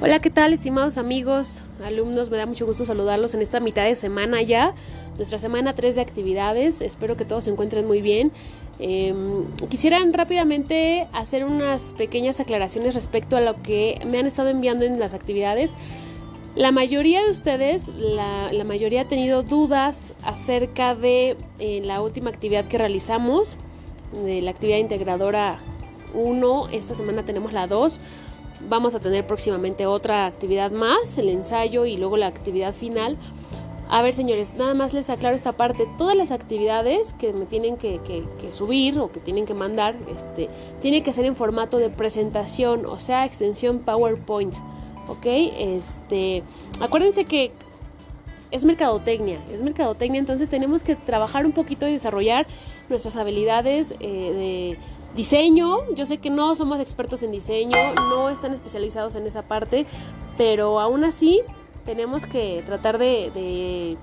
Hola, ¿qué tal, estimados amigos, alumnos? Me da mucho gusto saludarlos en esta mitad de semana ya, nuestra semana 3 de actividades. Espero que todos se encuentren muy bien. Eh, quisieran rápidamente hacer unas pequeñas aclaraciones respecto a lo que me han estado enviando en las actividades. La mayoría de ustedes, la, la mayoría ha tenido dudas acerca de eh, la última actividad que realizamos, de la actividad integradora 1. Esta semana tenemos la 2 Vamos a tener próximamente otra actividad más, el ensayo y luego la actividad final. A ver, señores, nada más les aclaro esta parte. Todas las actividades que me tienen que, subir o que tienen que mandar, este, tiene que ser en formato de presentación, o sea, extensión PowerPoint. ¿Ok? Este, acuérdense que es mercadotecnia, es mercadotecnia, entonces tenemos que trabajar un poquito y desarrollar nuestras habilidades eh, de Diseño, yo sé que no somos expertos en diseño, no están especializados en esa parte, pero aún así tenemos que tratar de,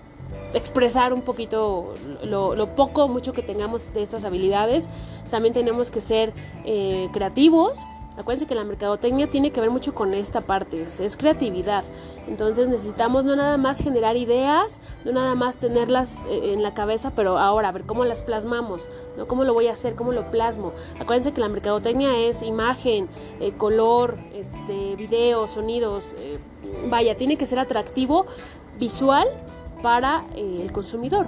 expresar un poquito lo, poco o mucho que tengamos de estas habilidades. También tenemos que ser eh, creativos Acuérdense que la mercadotecnia tiene que ver mucho con esta parte, es, creatividad. Entonces necesitamos no nada más generar ideas, no nada más tenerlas eh, en la cabeza, pero ahora a ver cómo las plasmamos, ¿no? ¿Cómo lo voy a hacer? ¿Cómo lo plasmo? Acuérdense que la mercadotecnia es imagen, eh, color, este, video, sonidos. Eh, vaya, tiene que ser atractivo visual para el consumidor.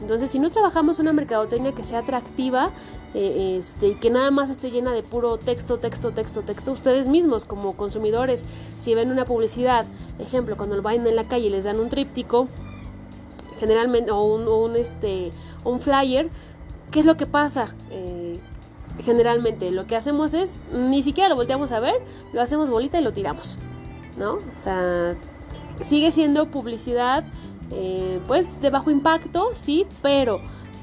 Entonces, si no trabajamos una mercadotecnia que sea atractiva eh, este, y que nada más esté llena de puro texto, texto, texto, texto, ustedes mismos como consumidores, si ven una publicidad, ejemplo, cuando van en la calle y les dan un tríptico, generalmente, o un, este, un flyer, ¿qué es lo que pasa? Eh, generalmente lo que hacemos es, ni siquiera lo volteamos a ver, lo hacemos bolita y lo tiramos, ¿no? O sea, sigue siendo publicidad eh, pues de bajo impacto, sí, pero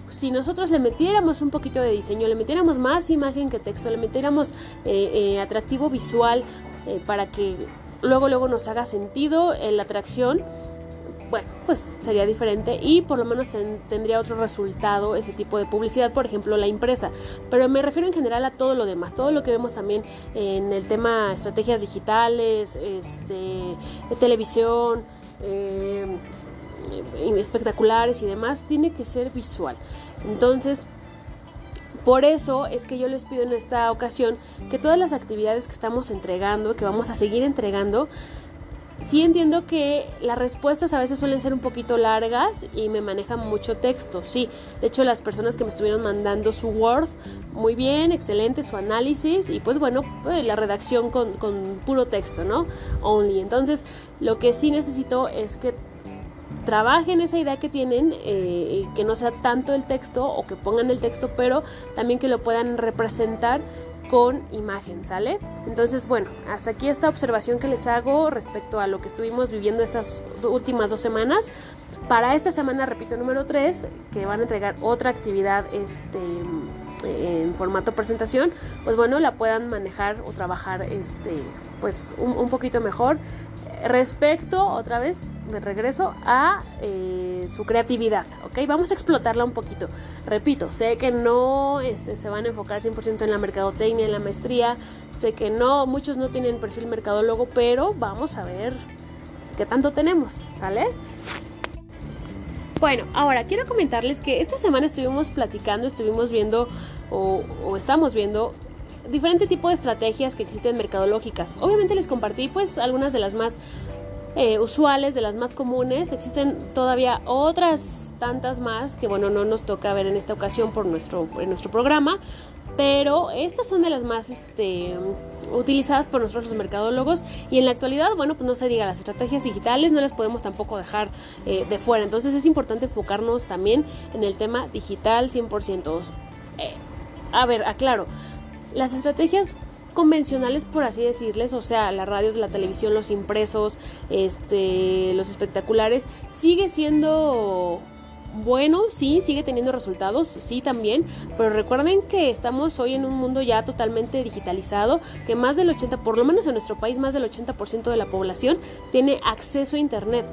si nosotros le metiéramos un poquito de diseño, le metiéramos más imagen que texto, le metiéramos eh, eh, atractivo visual para que luego luego nos haga sentido la atracción, bueno, pues sería diferente y por lo menos tendría otro resultado ese tipo de publicidad, por ejemplo, la impresa. Pero me refiero en general a todo lo demás, todo lo que vemos también en el tema estrategias digitales, este, televisión, eh, espectaculares y demás, tiene que ser visual. Entonces, por eso es que yo les pido en esta ocasión que todas las actividades que estamos entregando, que vamos a seguir entregando, sí entiendo que las respuestas a veces suelen ser un poquito largas y me manejan mucho texto, sí. De hecho, las personas que me estuvieron mandando su Word, muy bien, excelente su análisis y pues bueno, pues, la redacción con, con puro texto, ¿no? Only. Entonces, lo que sí necesito es que trabajen esa idea que tienen, eh, que no sea tanto el texto o que pongan el texto, pero también que lo puedan representar con imagen, ¿sale? Entonces, bueno, hasta aquí esta observación que les hago respecto a lo que estuvimos viviendo estas últimas dos semanas. Para esta semana, repito, número 3, que van a entregar otra actividad este, en formato presentación, pues bueno, la puedan manejar o trabajar este, pues un, un poquito mejor respecto, otra vez, me regreso a eh, su creatividad, ¿ok? Vamos a explotarla un poquito. Repito, sé que no este, se van a enfocar 100% en la mercadotecnia, en la maestría, sé que no, muchos no tienen perfil mercadólogo, pero vamos a ver qué tanto tenemos, ¿sale? Bueno, ahora quiero comentarles que esta semana estuvimos platicando, estuvimos viendo o, o estamos viendo diferente tipo de estrategias que existen mercadológicas. Obviamente les compartí pues algunas de las más eh, usuales, de las más comunes. Existen todavía otras tantas más que bueno, no nos toca ver en esta ocasión por nuestro, en nuestro programa, pero estas son de las más este, utilizadas por nosotros los mercadólogos y en la actualidad, bueno, pues no se diga, las estrategias digitales no las podemos tampoco dejar eh, de fuera, entonces es importante enfocarnos también en el tema digital 100%. Eh, a ver, aclaro, las estrategias convencionales por así decirles, o sea, la radio, la televisión, los impresos, este, los espectaculares, sigue siendo bueno, sí, sigue teniendo resultados, sí también, pero recuerden que estamos hoy en un mundo ya totalmente digitalizado, que más del 80, por lo menos en nuestro país, más del 80% de la población tiene acceso a internet.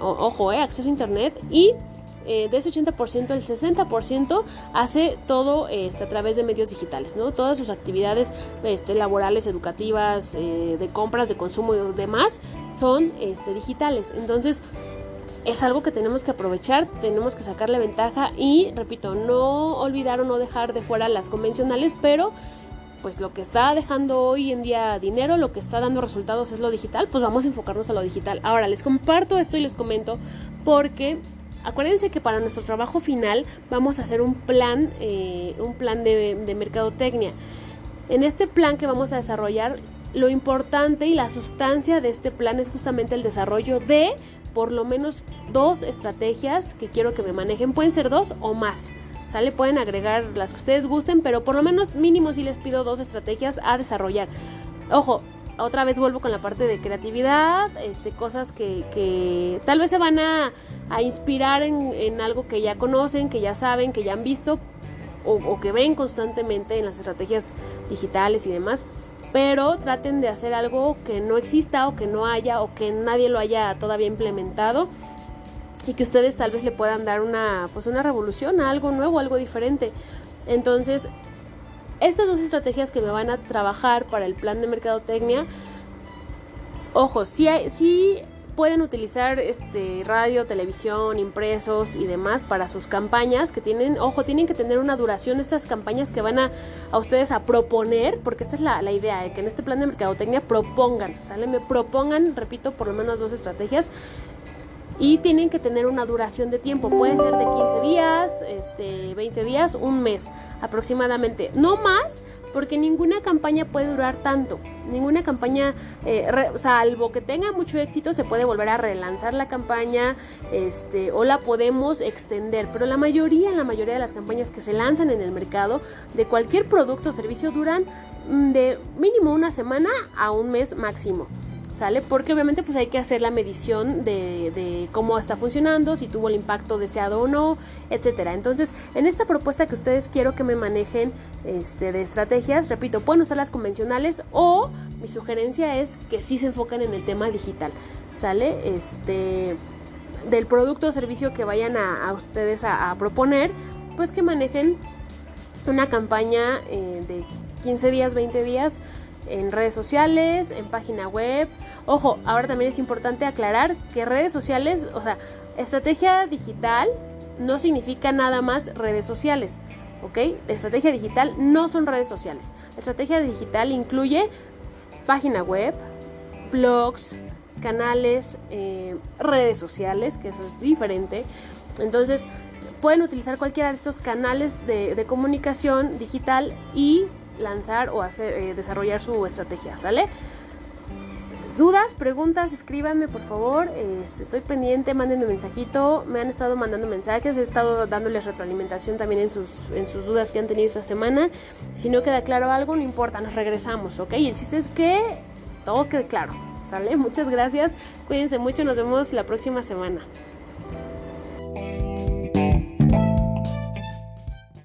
ojo, eh, acceso a internet y eh, de ese 80%, el 60% hace todo este, a través de medios digitales, ¿no? Todas sus actividades este, laborales, educativas, eh, de compras, de consumo y demás son este, digitales. Entonces, es algo que tenemos que aprovechar, tenemos que sacarle ventaja y, repito, no olvidar o no dejar de fuera las convencionales, pero pues lo que está dejando hoy en día dinero, lo que está dando resultados es lo digital, pues vamos a enfocarnos a lo digital. Ahora les comparto esto y les comento porque acuérdense que para nuestro trabajo final vamos a hacer un plan, eh, un plan de, mercadotecnia. En este plan que vamos a desarrollar, lo importante y la sustancia de este plan es justamente el desarrollo de por lo menos dos estrategias que quiero que me manejen. Pueden ser dos o más. ¿Sale? Pueden agregar las que ustedes gusten, pero por lo menos mínimo si les pido dos estrategias a desarrollar. Ojo, otra vez vuelvo con la parte de creatividad, este, cosas que, tal vez se van a, inspirar en, algo que ya conocen, que ya saben, que ya han visto o, que ven constantemente en las estrategias digitales y demás pero traten de hacer algo que no exista o que no haya o que nadie lo haya todavía implementado y que ustedes tal vez le puedan dar una pues una revolución a algo nuevo, algo diferente. Entonces, estas dos estrategias que me van a trabajar para el plan de mercadotecnia, ojo, si hay, pueden utilizar este radio, televisión, impresos y demás para sus campañas que tienen, ojo, tienen que tener una duración estas campañas que van a, a ustedes a proponer, porque esta es la, la idea, de que en este plan de mercadotecnia propongan, ¿sale? Me propongan, repito, por lo menos dos estrategias y tienen que tener una duración de tiempo, puede ser de 15 días, este, 20 días, un mes aproximadamente, no más, porque ninguna campaña puede durar tanto, ninguna campaña, eh, salvo que tenga mucho éxito, se puede volver a relanzar la campaña, este, o la podemos extender, pero la mayoría, la mayoría de las campañas que se lanzan en el mercado de cualquier producto o servicio duran mm, de mínimo una semana a un mes máximo. ¿Sale? Porque obviamente pues hay que hacer la medición de, cómo está funcionando, si tuvo el impacto deseado o no, etcétera. Entonces, en esta propuesta que ustedes quiero que me manejen este, de estrategias, repito, pueden usar las convencionales o mi sugerencia es que sí se enfoquen en el tema digital, ¿sale? Este, del producto o servicio que vayan a, ustedes a, proponer, pues que manejen una campaña eh, de 15 días, 20 días, en redes sociales, en página web. Ojo, ahora también es importante aclarar que redes sociales, o sea, estrategia digital no significa nada más redes sociales. ¿Ok? Estrategia digital no son redes sociales. Estrategia digital incluye página web, blogs, canales, eh, redes sociales, que eso es diferente. Entonces, pueden utilizar cualquiera de estos canales de, de comunicación digital y lanzar o hacer, eh, desarrollar su estrategia, ¿sale? Dudas, preguntas, escríbanme por favor. estoy pendiente, mándenme mensajito. Me han estado mandando mensajes, he estado dándoles retroalimentación también en sus, en sus dudas que han tenido esta semana. Si no queda claro algo, no importa, nos regresamos, ¿ok? El chiste es que todo quede claro, ¿sale? Muchas gracias, cuídense mucho, nos vemos la próxima semana.